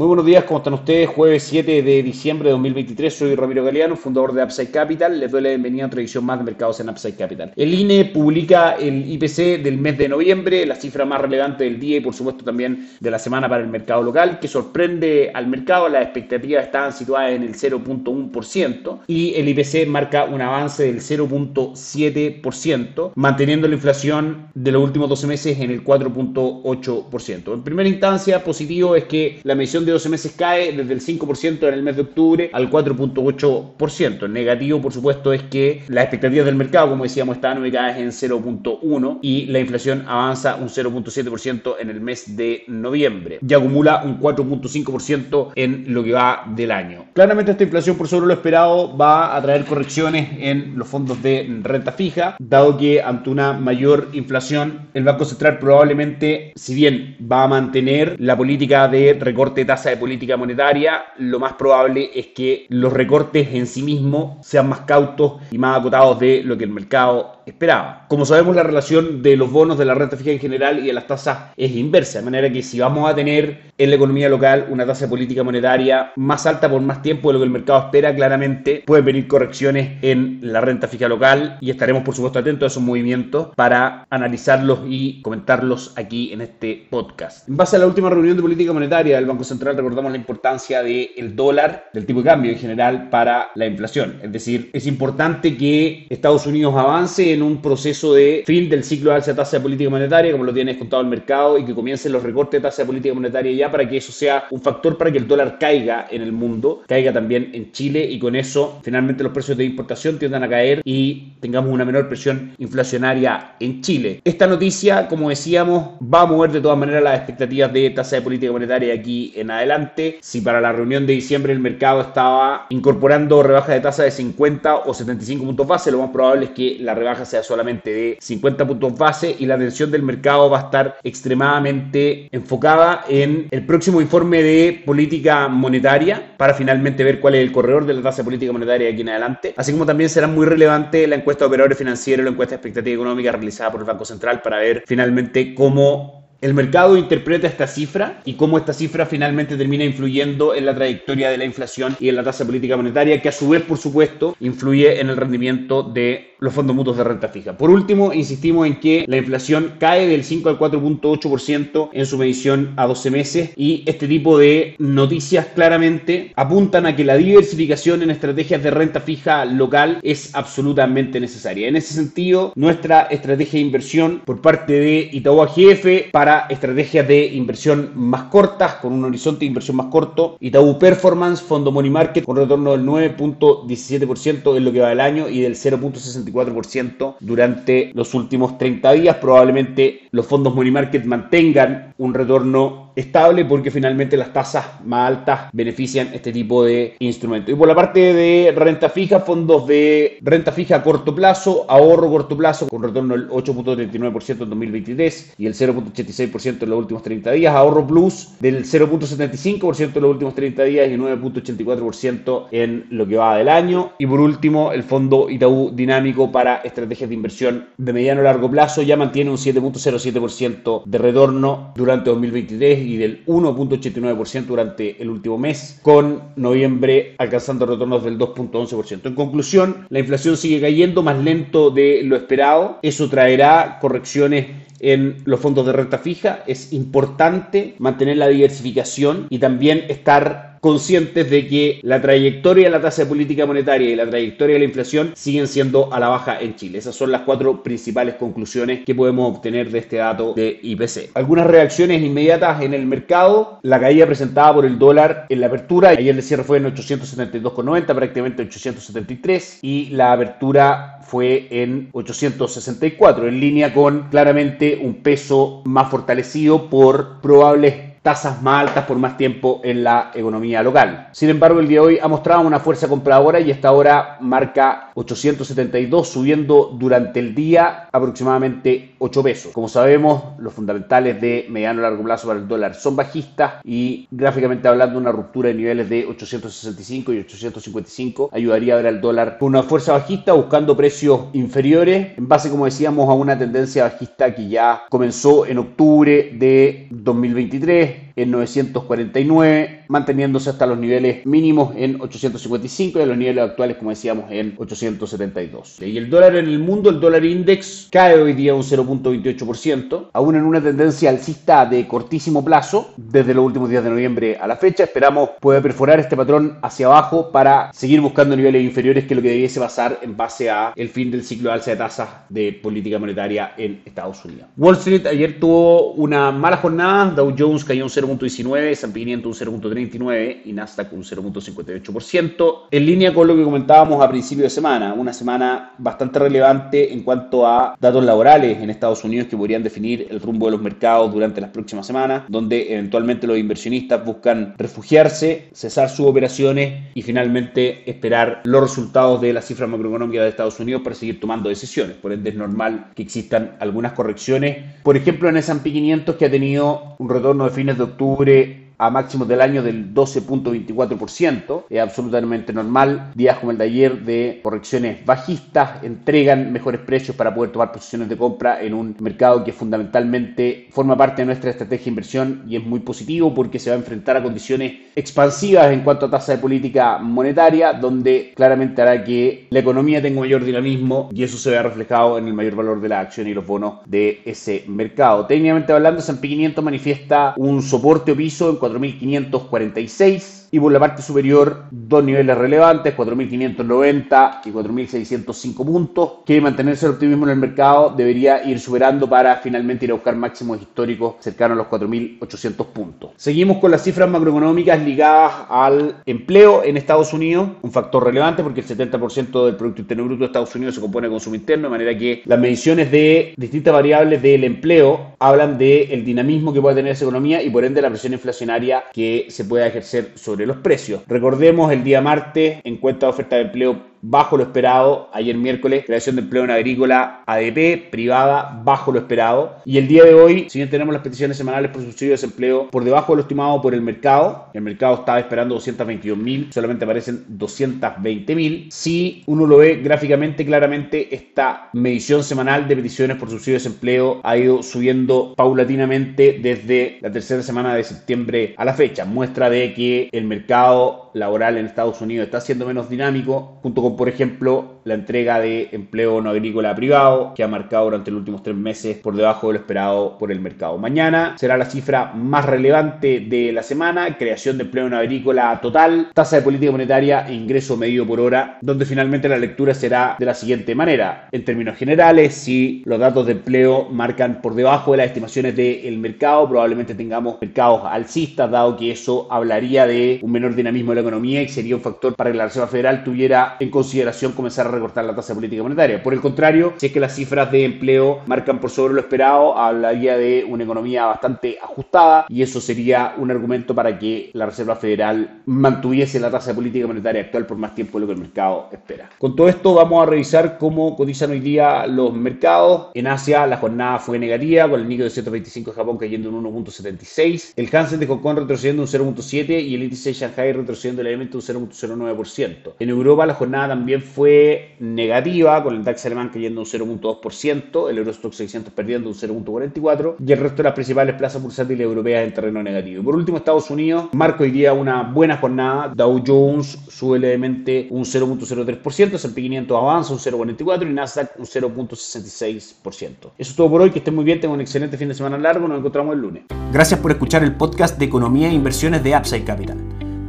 Muy buenos días, ¿cómo están ustedes? Jueves 7 de diciembre de 2023, soy Ramiro Galeano, fundador de Upside Capital. Les doy la bienvenida a otra edición más de mercados en Upside Capital. El INE publica el IPC del mes de noviembre, la cifra más relevante del día y por supuesto también de la semana para el mercado local, que sorprende al mercado. Las expectativas estaban situadas en el 0.1% y el IPC marca un avance del 0.7%, manteniendo la inflación de los últimos 12 meses en el 4.8%. En primera instancia, positivo es que la medición de 12 meses cae desde el 5% en el mes de octubre al 4.8%. El negativo, por supuesto, es que las expectativas del mercado, como decíamos, estaban ubicadas en 0.1 y la inflación avanza un 0.7% en el mes de noviembre y acumula un 4.5% en lo que va del año. Claramente esta inflación, por sobre lo esperado, va a traer correcciones en los fondos de renta fija, dado que ante una mayor inflación, el Banco Central probablemente, si bien va a mantener la política de recorte de tasa de política monetaria, lo más probable es que los recortes en sí mismos sean más cautos y más acotados de lo que el mercado esperaba. Como sabemos, la relación de los bonos de la renta fija en general y de las tasas es inversa, de manera que si vamos a tener en la economía local una tasa de política monetaria más alta por más tiempo de lo que el mercado espera, claramente pueden venir correcciones en la renta fija local y estaremos por supuesto atentos a esos movimientos para analizarlos y comentarlos aquí en este podcast. En base a la última reunión de política monetaria del Banco Central, recordamos la importancia del dólar, del tipo de cambio en general para la inflación. Es decir, es importante que Estados Unidos avance en un proceso de fin del ciclo de alza de tasa de política monetaria, como lo tiene descontado el mercado, y que comiencen los recortes de tasa de política monetaria ya para que eso sea un factor para que el dólar caiga en el mundo, caiga también en Chile y con eso finalmente los precios de importación tiendan a caer y tengamos una menor presión inflacionaria en Chile. Esta noticia, como decíamos, va a mover de todas maneras las expectativas de tasa de política monetaria aquí en adelante. Si para la reunión de diciembre el mercado estaba incorporando rebajas de tasa de 50 o 75 puntos base, lo más probable es que la rebaja sea solamente de 50 puntos base y la atención del mercado va a estar extremadamente enfocada en el próximo informe de política monetaria para finalmente ver cuál es el corredor de la tasa de política monetaria de aquí en adelante, así como también será muy relevante la encuesta de operadores financieros, la encuesta de expectativa económica realizada por el Banco Central para ver finalmente cómo el mercado interpreta esta cifra y cómo esta cifra finalmente termina influyendo en la trayectoria de la inflación y en la tasa política monetaria, que a su vez, por supuesto, influye en el rendimiento de los fondos mutuos de renta fija. Por último, insistimos en que la inflación cae del 5 al 4.8% en su medición a 12 meses y este tipo de noticias claramente apuntan a que la diversificación en estrategias de renta fija local es absolutamente necesaria. En ese sentido, nuestra estrategia de inversión por parte de Itaú AGF para estrategias de inversión más cortas, con un horizonte de inversión más corto. Itaú Performance, fondo Money Market, con retorno del 9.17% en lo que va del año y del 0.64% durante los últimos 30 días. Probablemente los fondos Money Market mantengan un retorno estable porque finalmente las tasas más altas benefician este tipo de instrumentos. Y por la parte de renta fija, fondos de renta fija a corto plazo, ahorro corto plazo con retorno del 8.39% en 2023 y el 0.86% en los últimos 30 días, ahorro plus del 0.75% en los últimos 30 días y 9.84% en lo que va del año. Y por último, el fondo Itaú dinámico para estrategias de inversión de mediano a largo plazo ya mantiene un 7.07% de retorno durante 2023 y del 1.89% durante el último mes, con noviembre alcanzando retornos del 2.11%. En conclusión, la inflación sigue cayendo más lento de lo esperado. Eso traerá correcciones en los fondos de renta fija. Es importante mantener la diversificación y también estar conscientes de que la trayectoria de la tasa de política monetaria y la trayectoria de la inflación siguen siendo a la baja en Chile. Esas son las cuatro principales conclusiones que podemos obtener de este dato de IPC. Algunas reacciones inmediatas en el mercado. La caída presentada por el dólar en la apertura. Ayer el cierre fue en 872,90, prácticamente 873. Y la apertura fue en 864, en línea con claramente un peso más fortalecido por probables tasas más altas por más tiempo en la economía local. Sin embargo, el día de hoy ha mostrado una fuerza compradora y esta ahora marca 872, subiendo durante el día aproximadamente 8 pesos. Como sabemos, los fundamentales de mediano y largo plazo para el dólar son bajistas y gráficamente hablando una ruptura de niveles de 865 y 855 ayudaría a ver al dólar con una fuerza bajista buscando precios inferiores en base, como decíamos, a una tendencia bajista que ya comenzó en octubre de 2023 qué? En 949, manteniéndose hasta los niveles mínimos en 855 y a los niveles actuales, como decíamos, en 872. Y el dólar en el mundo, el dólar index cae hoy día un 0.28%, aún en una tendencia alcista de cortísimo plazo, desde los últimos días de noviembre a la fecha. Esperamos puede perforar este patrón hacia abajo para seguir buscando niveles inferiores que lo que debiese pasar en base a el fin del ciclo de alza de tasas de política monetaria en Estados Unidos. Wall Street ayer tuvo una mala jornada, Dow Jones cayó un 0 0.19, S&P 500 un 0.39 y Nasdaq un 0.58%, en línea con lo que comentábamos a principio de semana, una semana bastante relevante en cuanto a datos laborales en Estados Unidos que podrían definir el rumbo de los mercados durante las próximas semanas, donde eventualmente los inversionistas buscan refugiarse, cesar sus operaciones y finalmente esperar los resultados de las cifras macroeconómicas de Estados Unidos para seguir tomando decisiones. Por ende es normal que existan algunas correcciones, por ejemplo en S&P 500 que ha tenido un retorno de fines de octubre a máximos del año del 12.24%. Es absolutamente normal. Días como el de ayer de correcciones bajistas entregan mejores precios para poder tomar posiciones de compra en un mercado que fundamentalmente forma parte de nuestra estrategia de inversión y es muy positivo porque se va a enfrentar a condiciones expansivas en cuanto a tasa de política monetaria, donde claramente hará que la economía tenga mayor dinamismo y eso se vea reflejado en el mayor valor de la acción y los bonos de ese mercado. Técnicamente hablando, San 500 manifiesta un soporte o piso en 4.546 y por la parte superior dos niveles relevantes, 4.590 y 4.605 puntos, que mantenerse el optimismo en el mercado debería ir superando para finalmente ir a buscar máximos históricos cercanos a los 4.800 puntos. Seguimos con las cifras macroeconómicas ligadas al empleo en Estados Unidos, un factor relevante porque el 70% del Producto Interno Bruto de Estados Unidos se compone de consumo interno, de manera que las mediciones de distintas variables del empleo hablan del dinamismo que puede tener esa economía y por ende la presión inflacionaria que se pueda ejercer sobre los precios. Recordemos el día martes, encuesta de oferta de empleo bajo lo esperado. Ayer miércoles, creación de empleo en agrícola ADP, privada, bajo lo esperado. Y el día de hoy, si bien tenemos las peticiones semanales por subsidio de desempleo por debajo de lo estimado por el mercado, el mercado estaba esperando 222 mil, solamente aparecen 220 mil. Si uno lo ve gráficamente, claramente esta medición semanal de peticiones por subsidio de desempleo ha ido subiendo paulatinamente desde la tercera semana de septiembre a la fecha. Muestra de que el mercado laboral en Estados Unidos está siendo menos dinámico, junto con por ejemplo la entrega de empleo no agrícola privado, que ha marcado durante los últimos tres meses por debajo de lo esperado por el mercado. Mañana será la cifra más relevante de la semana, creación de empleo no agrícola total, tasa de política monetaria e ingreso medio por hora, donde finalmente la lectura será de la siguiente manera. En términos generales, si los datos de empleo marcan por debajo de las estimaciones del mercado, probablemente tengamos mercados alcistas, dado que eso hablaría de un menor dinamismo de la economía y sería un factor para que la Reserva Federal tuviera en consideración comenzar a recortar la tasa política monetaria. Por el contrario, si es que las cifras de empleo marcan por sobre lo esperado, hablaría de una economía bastante ajustada y eso sería un argumento para que la Reserva Federal mantuviese la tasa política monetaria actual por más tiempo de lo que el mercado espera. Con todo esto vamos a revisar cómo cotizan hoy día los mercados. En Asia la jornada fue negativa con el Nikkei de 125 de Japón cayendo en 1.76, el Hansen de Hong Kong retrocediendo un 0.7 y el índice de Shanghai retrocediendo levemente un 0.09%. En Europa la jornada también fue negativa, con el DAX alemán cayendo un 0.2%, el Eurostock 600 perdiendo un 0.44% y el resto de las principales plazas bursátiles europeas en terreno negativo. Por último, Estados Unidos marca hoy día una buena jornada. Dow Jones sube levemente un 0.03%, S&P 500 avanza un 0.44% y Nasdaq un 0.66%. Eso es todo por hoy, que estén muy bien, tengan un excelente fin de semana largo, nos encontramos el lunes. Gracias por escuchar el podcast de Economía e Inversiones de Upside Capital.